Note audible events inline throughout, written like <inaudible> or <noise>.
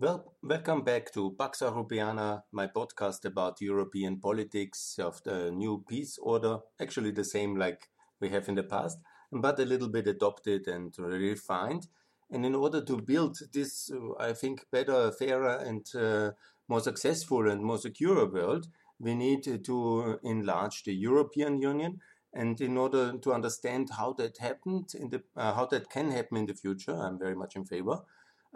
Well, welcome back to Pax Europiana, my podcast about European politics of the new peace order. Actually, the same like we have in the past, but a little bit adopted and refined. And in order to build this, uh, I think, better, fairer, and uh, more successful and more secure world, we need to enlarge the European Union. And in order to understand how that happened, in the, uh, how that can happen in the future, I'm very much in favor.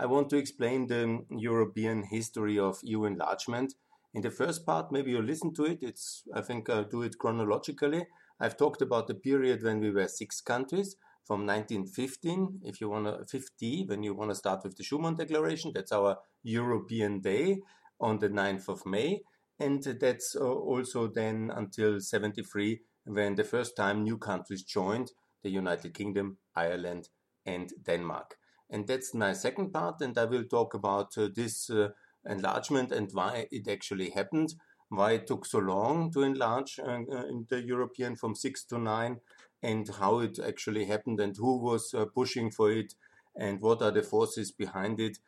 I want to explain the European history of EU enlargement. In the first part, maybe you listen to it. It's, I think I'll do it chronologically. I've talked about the period when we were six countries from 1915, if you want to 50, when you want to start with the Schuman Declaration. That's our European Day on the 9th of May. And that's uh, also then until 73, when the first time new countries joined the United Kingdom, Ireland, and Denmark. And that's my second part, and I will talk about uh, this uh, enlargement and why it actually happened, why it took so long to enlarge uh, uh in the European from six to nine, and how it actually happened, and who was uh, pushing for it, and what are the forces behind it.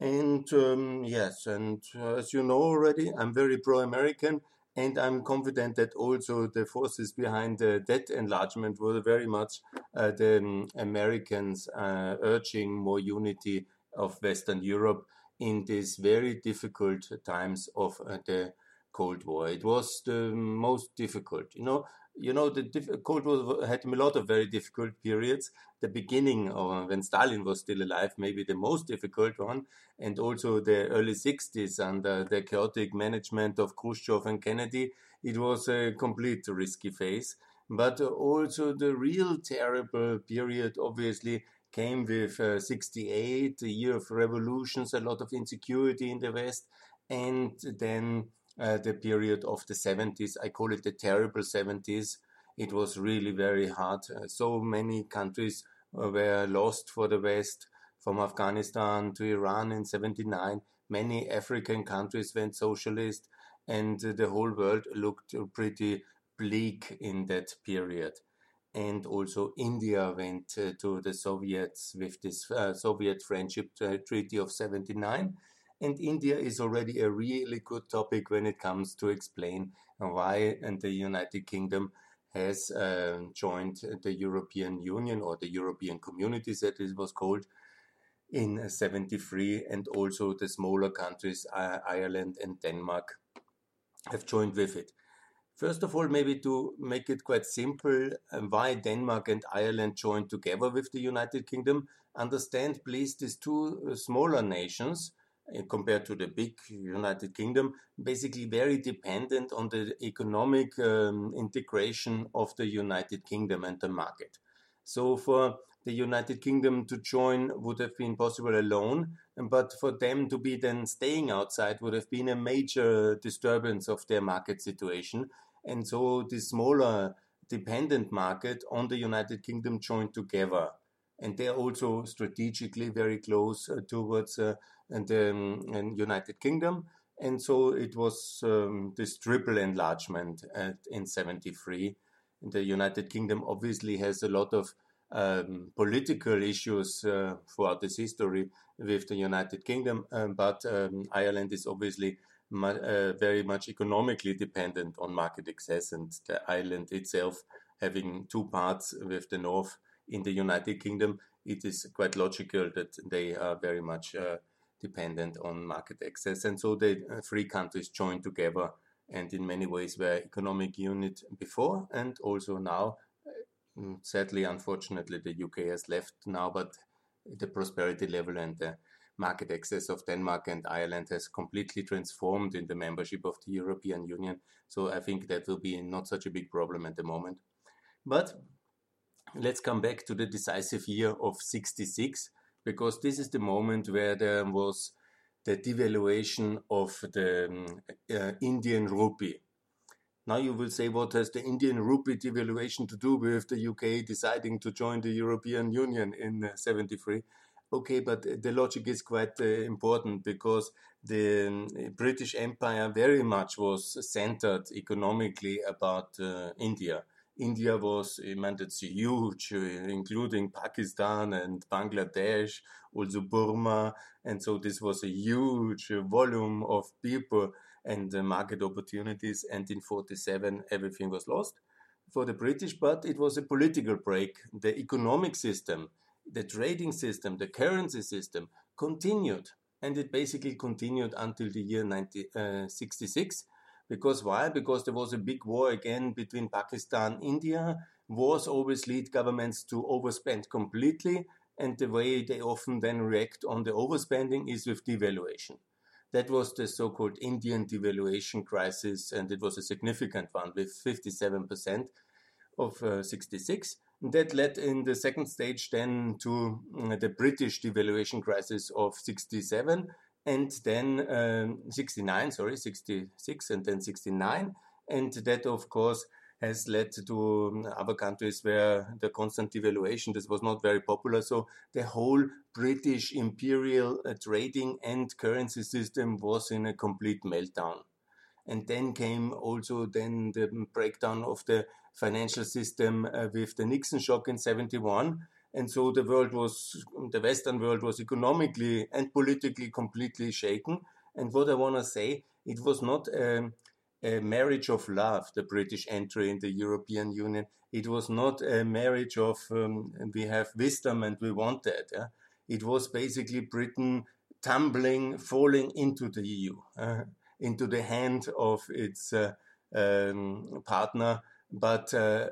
And um, yes, and uh, as you know already, I'm very pro American, and I'm confident that also the forces behind that enlargement were very much uh, the um, Americans uh, urging more unity of Western Europe in these very difficult times of uh, the Cold War. It was the most difficult. You know, you know, the Cold War had a lot of very difficult periods. The beginning, or when Stalin was still alive, maybe the most difficult one, and also the early 60s under the chaotic management of Khrushchev and Kennedy, it was a complete risky phase. But also the real terrible period, obviously, came with uh, 68, the year of revolutions, a lot of insecurity in the West, and then uh, the period of the 70s. I call it the terrible 70s. It was really very hard. Uh, so many countries uh, were lost for the West, from Afghanistan to Iran in 79. Many African countries went socialist, and the whole world looked pretty bleak in that period. And also, India went uh, to the Soviets with this Soviet Friendship Treaty of 79 and India is already a really good topic when it comes to explain why and the United Kingdom has uh, joined the European Union or the European communities that it was called in 73 and also the smaller countries Ireland and Denmark have joined with it. First of all, maybe to make it quite simple, uh, why Denmark and Ireland joined together with the United Kingdom. Understand, please, these two uh, smaller nations compared to the big United Kingdom, basically very dependent on the economic um, integration of the United Kingdom and the market. So for the United Kingdom to join would have been possible alone, but for them to be then staying outside would have been a major disturbance of their market situation. And so the smaller dependent market on the United Kingdom joined together. And they're also strategically very close uh, towards uh, and the um, United Kingdom. And so it was um, this triple enlargement at, in 73. The United Kingdom obviously has a lot of um, political issues uh, throughout this history with the United Kingdom, um, but um, Ireland is obviously mu uh, very much economically dependent on market access, and the island itself having two parts with the north in the United Kingdom, it is quite logical that they are very much uh, dependent on market access. And so the uh, three countries joined together and in many ways were economic unit before and also now. Uh, mm, sadly, unfortunately, the UK has left now, but the prosperity level and the market access of Denmark and Ireland has completely transformed in the membership of the European Union. So I think that will be not such a big problem at the moment. But let's come back to the decisive year of 66 because this is the moment where there was the devaluation of the um, uh, Indian rupee. Now you will say, what has the Indian rupee devaluation to do with the UK deciding to join the European Union in uh, 73? Okay, but the logic is quite uh, important because the um, British Empire very much was centered economically about uh, India. India was, I mean, it's huge, uh, including Pakistan and Bangladesh, also Burma. And so this was a huge volume of people and uh, market opportunities. And in 47, everything was lost for the British, but it was a political break. The economic system, the trading system, the currency system continued. And it basically continued until the year 1966. Uh, because why? Because there was a big war again between Pakistan, and India. Wars always lead governments to overspend completely, and the way they often then react on the overspending is with devaluation. That was the so called Indian devaluation crisis, and it was a significant one with 57% of uh, 66. That led in the second stage then to uh, the British devaluation crisis of 67 and then um, 69, sorry, 66 and then 69. And that, of course, has led to um, other countries where the constant devaluation this was not very popular. So the whole british imperial uh, trading and currency system was in a complete meltdown. And then came also then the breakdown of the financial system uh, with the nixon shock in 71 and so the world was the western world was economically and politically completely shaken and what i want to say it was not um, a marriage of love, the British entry in the European Union. It was not a marriage of um, we have wisdom and we want that. Yeah? It was basically Britain tumbling, falling into the EU, uh, <laughs> into the hand of its uh, um, partner, but uh,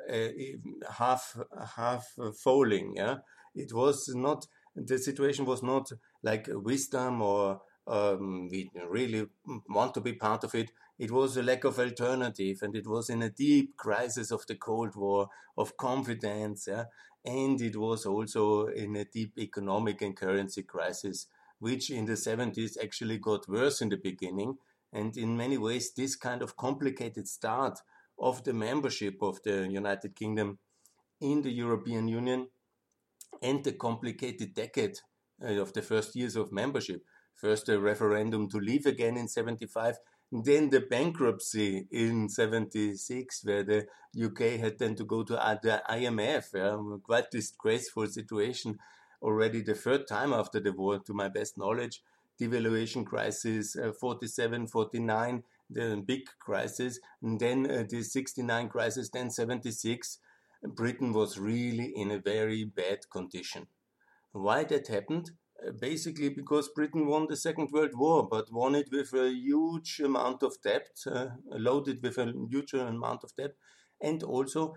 half half falling. Yeah, it was not. The situation was not like wisdom or um, we really want to be part of it it was a lack of alternative, and it was in a deep crisis of the Cold War of confidence, yeah? and it was also in a deep economic and currency crisis, which in the 70s actually got worse in the beginning. And in many ways, this kind of complicated start of the membership of the United Kingdom in the European Union and the complicated decade uh, of the first years of membership. First, a referendum to leave again in 75, then the bankruptcy in 76, where the UK had then to go to the IMF, yeah, quite disgraceful situation already the third time after the war, to my best knowledge. Devaluation crisis, uh, 47, 49, the big crisis, and then uh, the 69 crisis, then 76. Britain was really in a very bad condition. Why that happened? Uh, basically because Britain won the Second World War, but won it with a huge amount of debt, uh, loaded with a huge amount of debt, and also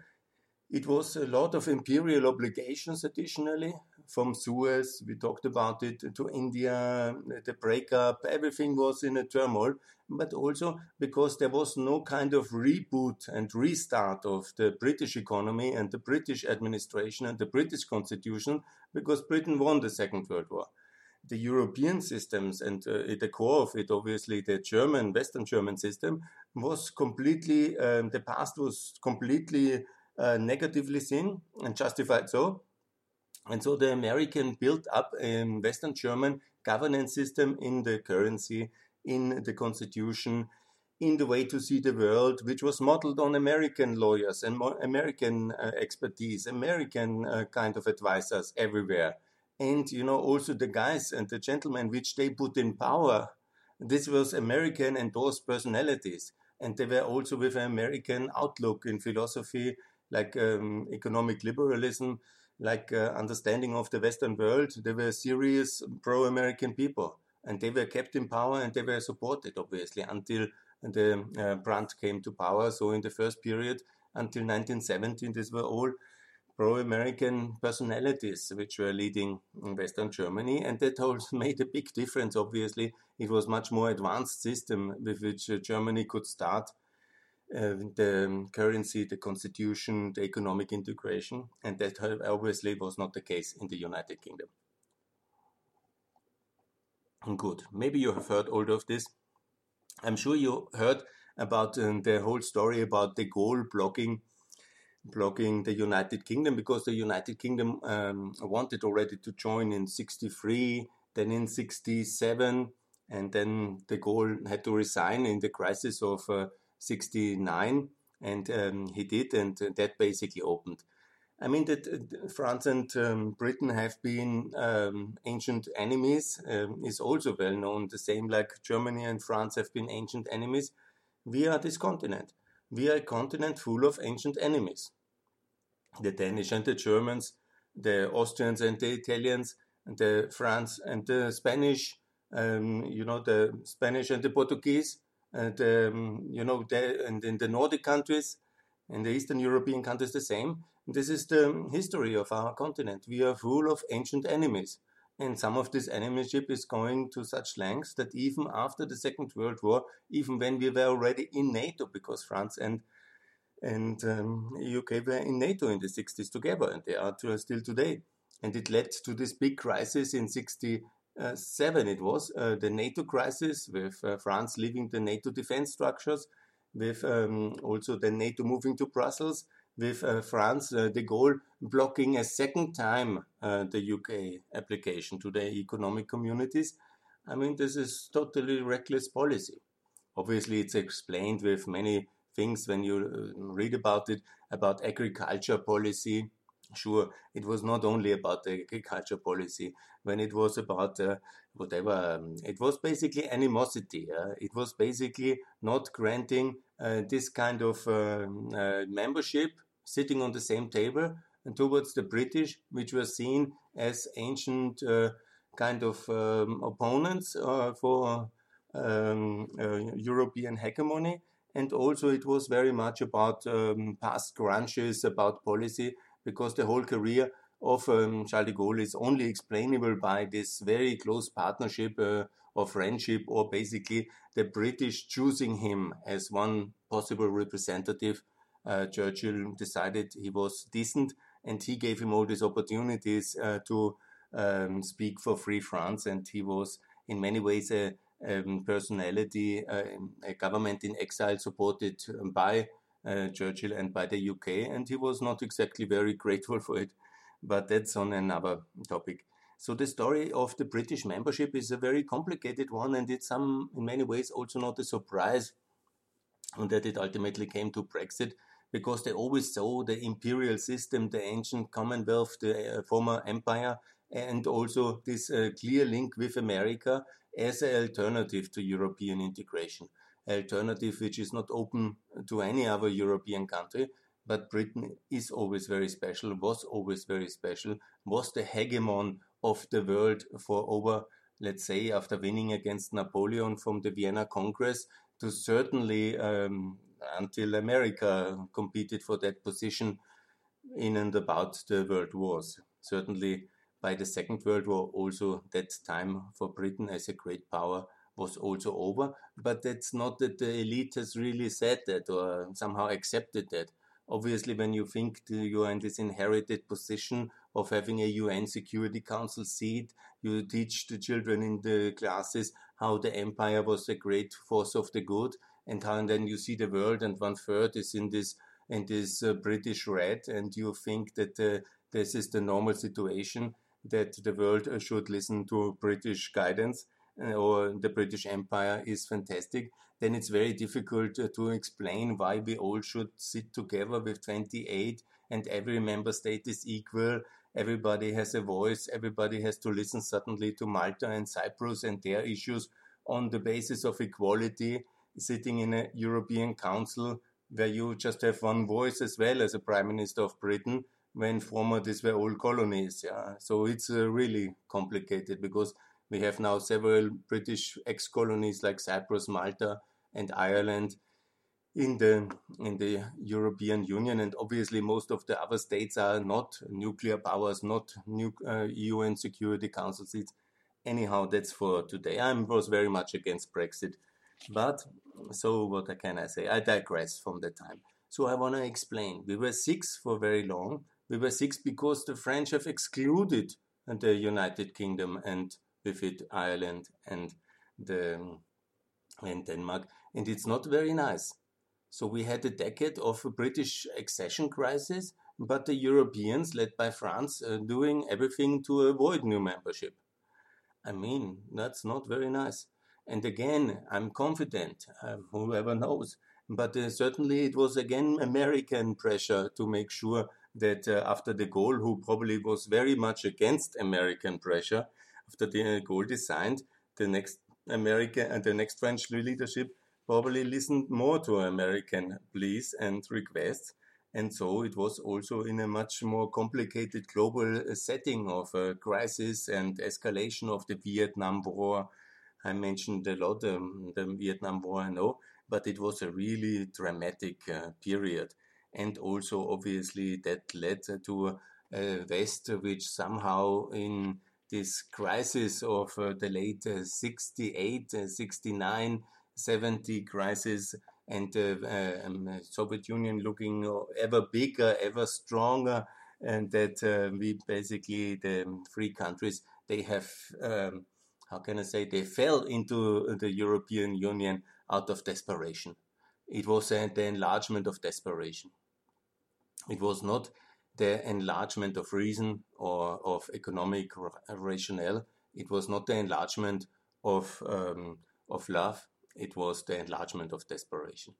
it was a lot of imperial obligations additionally from Suez, we talked about it, to India, the breakup, everything was in a turmoil, but also because there was no kind of reboot and restart of the British economy and the British administration and the British constitution, because Britain won the Second World War. The European systems and uh, at the core of it, obviously, the German, Western German system was completely, um, the past was completely uh, negatively seen and justified so. And so the American built up a Western German governance system in the currency, in the constitution, in the way to see the world, which was modeled on American lawyers and American uh, expertise, American uh, kind of advisors everywhere. And, you know, also the guys and the gentlemen which they put in power, this was American endorsed personalities. And they were also with an American outlook in philosophy, like um, economic liberalism, like uh, understanding of the Western world. They were serious pro-American people, and they were kept in power and they were supported, obviously, until the uh, Brandt came to power. So in the first period until 1917, these were all pro-American personalities which were leading Western Germany, and that also <laughs> made a big difference. Obviously, it was much more advanced system with which uh, Germany could start the currency, the constitution, the economic integration, and that obviously was not the case in the United Kingdom. Good. Maybe you have heard all of this. I'm sure you heard about um, the whole story about de Gaulle blocking blocking the United Kingdom because the United Kingdom um, wanted already to join in 63, then in 67, and then de Gaulle had to resign in the crisis of uh, 69 and um, he did, and that basically opened. I mean that uh, France and um, Britain have been um, ancient enemies um, is also well known. The same like Germany and France have been ancient enemies. We are this continent. We are a continent full of ancient enemies. The Danish and the Germans, the Austrians and the Italians, the France and the Spanish, um, you know, the Spanish and the Portuguese, and um, you know, the, and in the Nordic countries, in the Eastern European countries, the same. This is the history of our continent. We are full of ancient enemies. And some of this enemyship is going to such lengths that even after the Second World War, even when we were already in NATO, because France and and um, UK were in NATO in the 60s together, and they are still today. And it led to this big crisis in 67, it was, uh, the NATO crisis, with uh, France leaving the NATO defense structures, with um, also the NATO moving to Brussels, with uh, France, de Gaulle blocking a second time the UK application to the economic communities. I mean, this is totally reckless policy. Obviously, it's explained with many things when you read about it, about agriculture policy. Sure, it was not only about the agriculture policy, when it was about uh, whatever, um, it was basically animosity. Uh, it was basically not granting uh, this kind of um, uh, membership sitting on the same table and towards the British, which were seen as ancient uh, kind of um, opponents uh, for um, European hegemony. And also, it was very much about um, past grudges, about policy, because the whole career of um, Charles de Gaulle is only explainable by this very close partnership uh, of friendship, or basically the British choosing him as one possible representative uh, Churchill decided he was decent and he gave him all these opportunities uh, to um, speak for Free France. And he was, in many ways, a, um, personality, uh, a government in exile supported by uh, Churchill and by the UK. And he was not exactly very grateful for it. But that's on another topic. So the story of the British membership is a very complicated one, and it's some, in many ways, also not a surprise that it ultimately came to Brexit because they always saw the imperial system, the ancient Commonwealth, the uh, former empire, and also this uh, clear link with America as an alternative to European integration. Alternative which is not open to any other European country, but Britain is always very special, was always very special, was the hegemon of the world for over, let's say, after winning against Napoleon from the Vienna Congress, to certainly um, until America competed for that position in and about the world wars. Certainly, by the Second World War, also that time for Britain as a great power was also over. But that's not that the elite has really said that or somehow accepted that. Obviously, when you think you are in this inherited position of having a UN Security Council seat, you teach the children in the classes how the empire was a great force of the good and how and then you see the world and one third is in this in this uh, British red and you think that uh, this is the normal situation that the world uh, should listen to British guidance or the British Empire is fantastic, then it's very difficult uh, to explain why we all should sit together with 28 and every member state is equal. Everybody has a voice. Everybody has to listen suddenly to Malta and Cyprus and their issues on the basis of equality sitting in a European Council where you just have one voice as well as a Prime Minister of Britain when former these were all colonies. Yeah. So it's uh, really complicated because we have now several British ex-colonies like Cyprus, Malta, and Ireland in the in the European Union, and obviously most of the other states are not nuclear powers, not new, uh, UN Security Council seats. Anyhow, that's for today. I was very much against Brexit, but so what can I say? I digress from the time. So I want to explain. We were six for very long. We were six because the French have excluded the United Kingdom and with it Ireland and the and Denmark, and it's not very nice. So we had a decade of a British accession crisis, but the Europeans, led by France, uh, doing everything to avoid new membership. I mean, that's not very nice. And again, I'm confident, um, whoever knows, But uh, certainly it was again American pressure to make sure that uh, after de Gaulle, who probably was very much against American pressure, after de Gaulle designed, the next American and the next French leadership probably listened more to American pleas and requests. And so it was also in a much more complicated global uh, setting of a crisis and escalation of the Vietnam War. I mentioned a lot um, the Vietnam War, I know, but it was a really dramatic uh, period. And also, obviously, that led to a West which somehow in this crisis of uh, the late uh, 68, uh, 69, 70 crisis and the um, Soviet Union looking ever bigger, ever stronger, and that uh, we basically the three countries they have um, how can I say they fell into the European Union out of desperation. It was uh, the enlargement of desperation. It was not the enlargement of reason or of economic rationale. It was not the enlargement of um, of love it was the enlargement of desperation.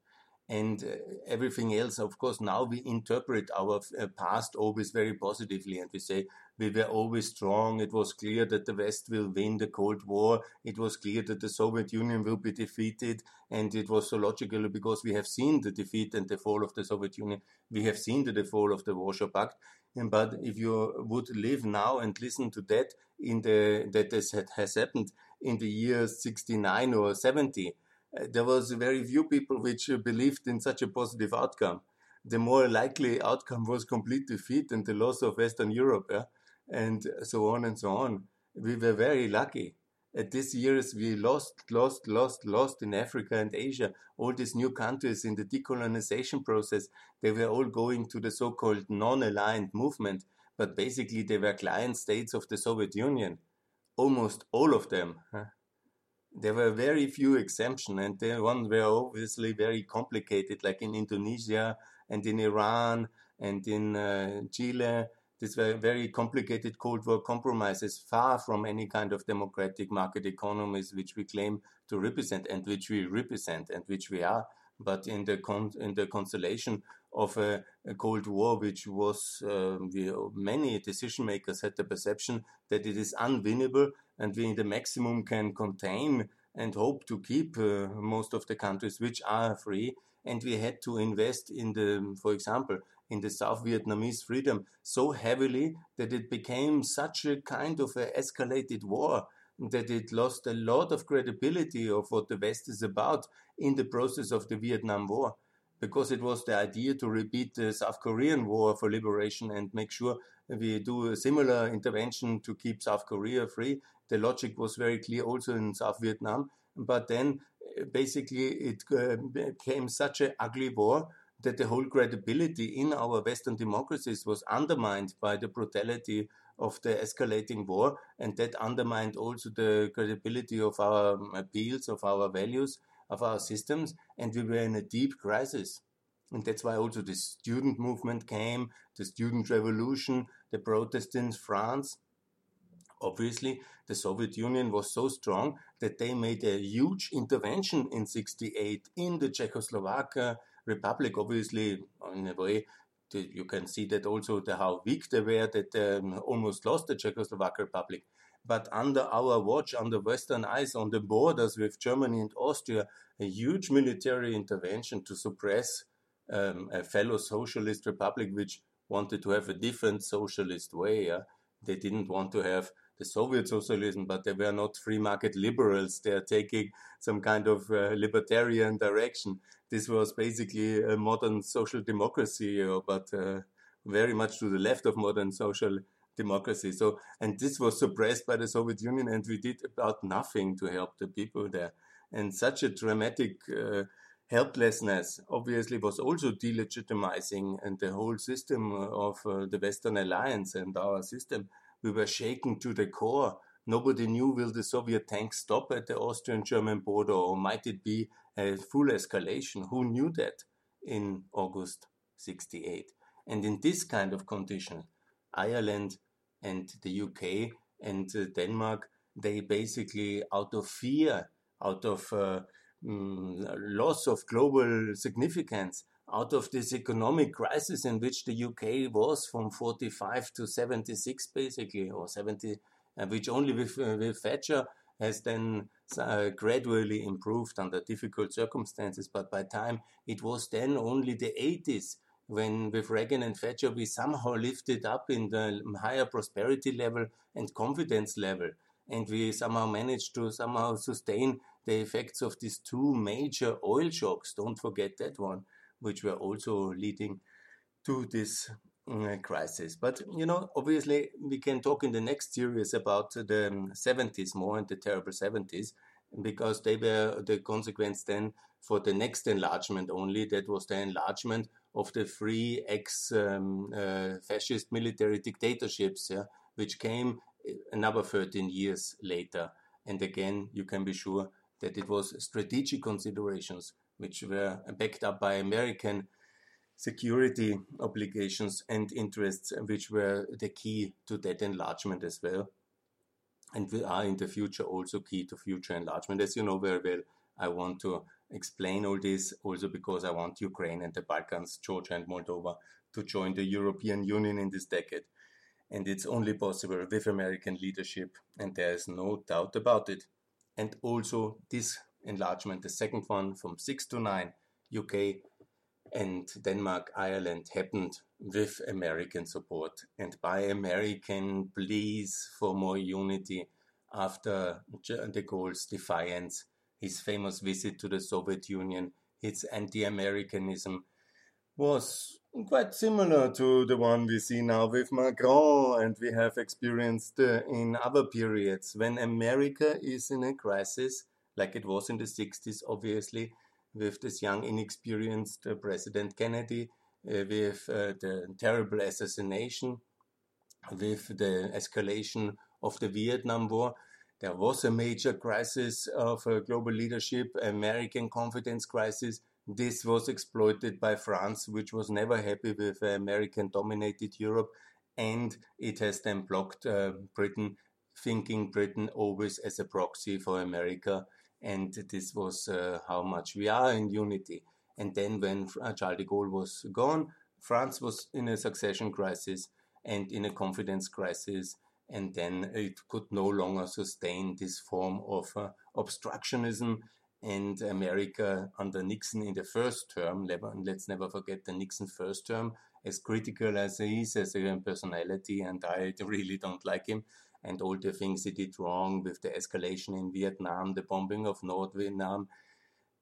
And uh, everything else, of course, now we interpret our uh, past always very positively and we say we were always strong. It was clear that the West will win the Cold War. It was clear that the Soviet Union will be defeated. And it was so logical because we have seen the defeat and the fall of the Soviet Union. We have seen the fall of the Warsaw Pact. And, but if you would live now and listen to that in the that has happened in the years 69 or 70, uh, there was very few people which uh, believed in such a positive outcome. The more likely outcome was complete defeat and the loss of Western Europe, yeah? and so on and so on. We were very lucky. At this years, we lost, lost, lost, lost in Africa and Asia. All these new countries in the decolonization process, they were all going to the so-called non-aligned movement, but basically they were client states of the Soviet Union. Almost all of them. Huh? There were very few exemptions, and the ones were obviously very complicated, like in Indonesia and in Iran and in uh, Chile. These were very complicated Cold War compromises, far from any kind of democratic market economies which we claim to represent and which we represent and which we are. But in the con- in the constellation of a, a Cold War, which was uh, we, many decision makers had the perception that it is unwinnable and we in the maximum can contain and hope to keep uh, most of the countries which are free. And we had to invest in the, for example, in the South Vietnamese freedom so heavily that it became such a kind of a escalated war that it lost a lot of credibility of what the West is about in the process of the Vietnam War because it was the idea to repeat the South Korean War for liberation and make sure we do a similar intervention to keep South Korea free. The logic was very clear also in South Vietnam, but then basically it uh, became such an ugly war that the whole credibility in our Western democracies was undermined by the brutality of the escalating war, and that undermined also the credibility of our appeals, of our values, of our systems, and we were in a deep crisis. And that's why also the student movement came, the student revolution, the protests in France. Obviously, the Soviet Union was so strong that they made a huge intervention in 68 in the Czechoslovak Republic. Obviously, in a way, you can see that also the, how weak they were, that they um, almost lost the Czechoslovak Republic. But under our watch, under Western eyes, on the borders with Germany and Austria, a huge military intervention to suppress um, a fellow socialist republic which wanted to have a different socialist way. Yeah? They didn't want to have the Soviet socialism, but they were not free market liberals. They are taking some kind of uh, libertarian direction. This was basically a modern social democracy, uh, but uh, very much to the left of modern social democracy. So, and this was suppressed by the Soviet Union, and we did about nothing to help the people there. And such a dramatic uh, helplessness obviously was also delegitimizing and the whole system of uh, the Western Alliance and our system. We were shaken to the core. Nobody knew will the Soviet tanks stop at the Austrian-German border or might it be a full escalation? Who knew that in August 68? And in this kind of condition, Ireland and the UK and uh, Denmark, they basically out of fear, out of uh, um, loss of global significance out of this economic crisis in which the UK was from 45 to 76 basically or 70 uh, which only with, uh, with Thatcher has then uh, gradually improved under difficult circumstances. But by time it was then only the 80s when with Reagan and Thatcher we somehow lifted up in the higher prosperity level and confidence level and we somehow managed to somehow sustain the effects of these two major oil shocks don't forget that one which were also leading to this uh, crisis. But you know, obviously, we can talk in the next series about the 70s more and the terrible 70s because they were the consequence then for the next enlargement only. That was the enlargement of the three ex um, uh, fascist military dictatorships, yeah, which came uh, another 13 years later. And again, you can be sure that it was strategic considerations which were backed up by American security obligations and interests, which were the key to that enlargement as well. And we are in the future also key to future enlargement. As you know very well, I want to explain all this also because I want Ukraine and the Balkans, Georgia and Moldova to join the European Union in this decade. And it's only possible with American leadership, and there is no doubt about it. And also, this enlargement, the second one from 6 to 9, UK and Denmark, Ireland happened with American support and by American pleas for more unity after de Gaulle's defiance, his famous visit to the Soviet Union, his anti Americanism was quite similar to the one we see now with Macron and we have experienced uh, in other periods. When America is in a crisis, like it was in the 60s, obviously, with this young, inexperienced uh, President Kennedy, uh, with uh, the terrible assassination, with the escalation of the Vietnam War. There was a major crisis of uh, global leadership, American confidence crisis. This was exploited by France, which was never happy with American dominated Europe, and it has then blocked uh, Britain, thinking Britain always as a proxy for America and this was uh, how much we are in unity. And then when uh, Charles de Gaulle was gone, France was in a succession crisis and in a confidence crisis, and then it could no longer sustain this form of uh, obstructionism. And America under Nixon in the first term, let's never forget the Nixon first term, as critical as he is as a personality, and I <laughs> really don't like him and all the things he did wrong with the escalation in Vietnam, the bombing of North Vietnam,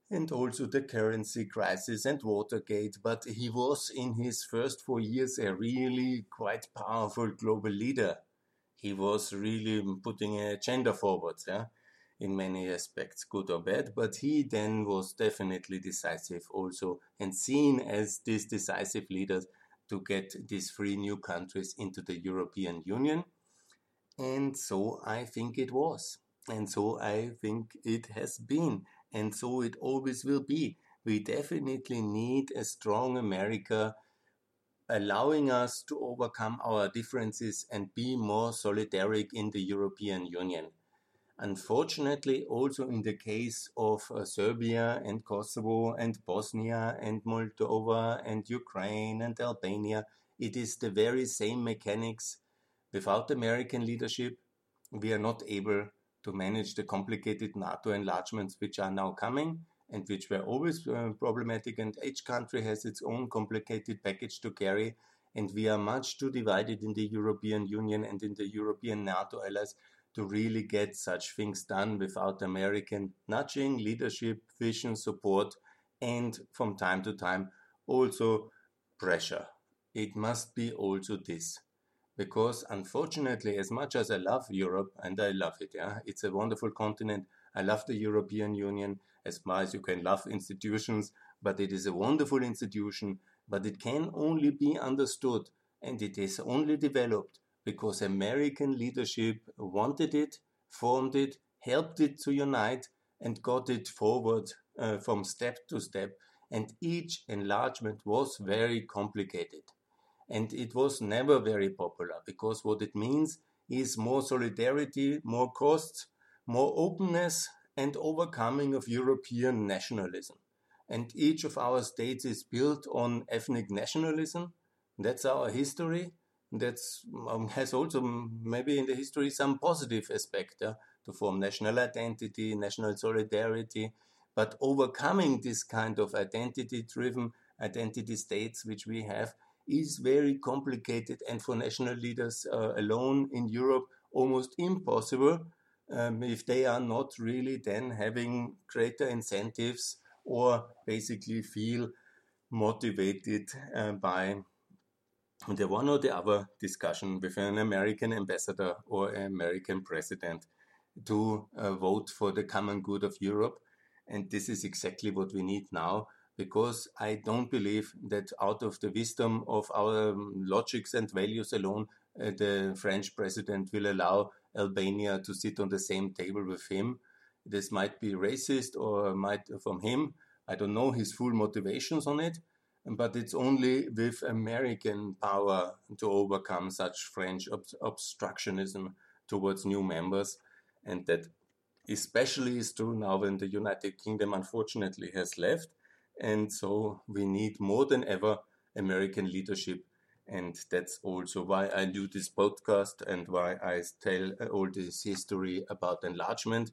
and also the currency crisis and Watergate. But he was in his first four years a really quite powerful global leader. He was really putting a agenda forward, yeah, in many aspects, good or bad. But he then was definitely decisive also and seen as this decisive leader to get these three new countries into the European Union and so I think it was. And so I think it has been. And so it always will be. We definitely need a strong America allowing us to overcome our differences and be more solidaric in the European Union. Unfortunately, also in the case of uh, Serbia and Kosovo and Bosnia and Moldova and Ukraine and Albania, it is the very same mechanics Without American leadership, we are not able to manage the complicated NATO enlargements which are now coming and which were always uh, problematic. And each country has its own complicated package to carry. And we are much too divided in the European Union and in the European NATO allies to really get such things done without American nudging, leadership, vision, support, and from time to time also pressure. It must be also this because unfortunately, as much as I love Europe, and I love it, yeah, it's a wonderful continent. I love the European Union as much as you can love institutions, but it is a wonderful institution, but it can only be understood and it is only developed because American leadership wanted it, formed it, helped it to unite, and got it forward uh, from step to step. And each enlargement was very complicated. And it was never very popular because what it means is more solidarity, more costs, more openness, and overcoming of European nationalism. And each of our states is built on ethnic nationalism. That's our history. That um, <laughs> has also maybe in the history some positive aspect yeah, to form national identity, national solidarity. But overcoming this kind of identity driven identity states which we have is very complicated and for national leaders uh, alone in Europe almost impossible um, if they are not really then having greater incentives or basically feel motivated uh, by the one or the other discussion with an American ambassador or an American president to uh, vote for the common good of Europe. And this is exactly what we need now because I don't believe that out of the wisdom of our um, logics and values alone, uh, the French president will allow Albania to sit on the same table with him. This might be racist or might from him. I don't know his full motivations on it, but it's only with American power to overcome such French ob- obstructionism towards new members, and that especially is true now when the United Kingdom unfortunately has left, and so we need more than ever American leadership and that's also why I do this podcast and why I tell all this history about enlargement.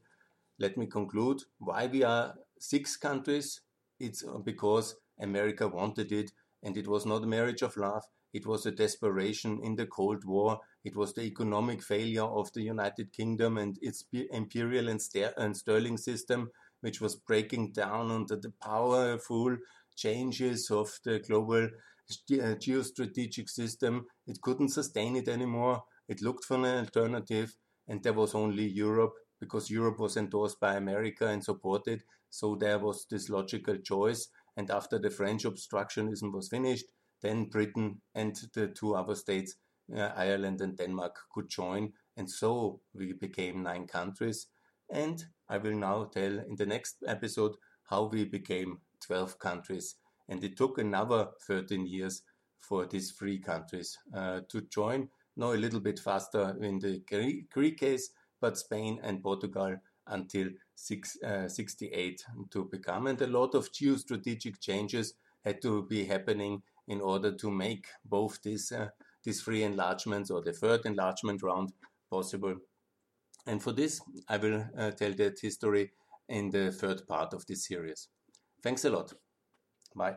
Let me conclude why we are six countries. It's because America wanted it, and it was not a marriage of love. It was a desperation in the Cold War. It was the economic failure of the United Kingdom and its imperial and, and sterling system, which was breaking down under the powerful changes of the global uh, geostrategic system. It couldn't sustain it anymore. It looked for an alternative, and there was only Europe because Europe was endorsed by America and supported. So there was this logical choice. And after the French obstructionism was finished, then Britain and the two other states, uh, Ireland and Denmark, could join. And so we became nine countries. And I will now tell in the next episode how we became 12 countries and it took another 13 years for these three countries uh, to join. Now a little bit faster in the Greek case, but Spain and Portugal until six, uh, 68 to become. And a lot of geostrategic changes had to be happening in order to make both these, uh, these three enlargements or the third enlargement round possible. And for this, I will uh, tell that history in the third part of this series. Thanks a lot. Bye.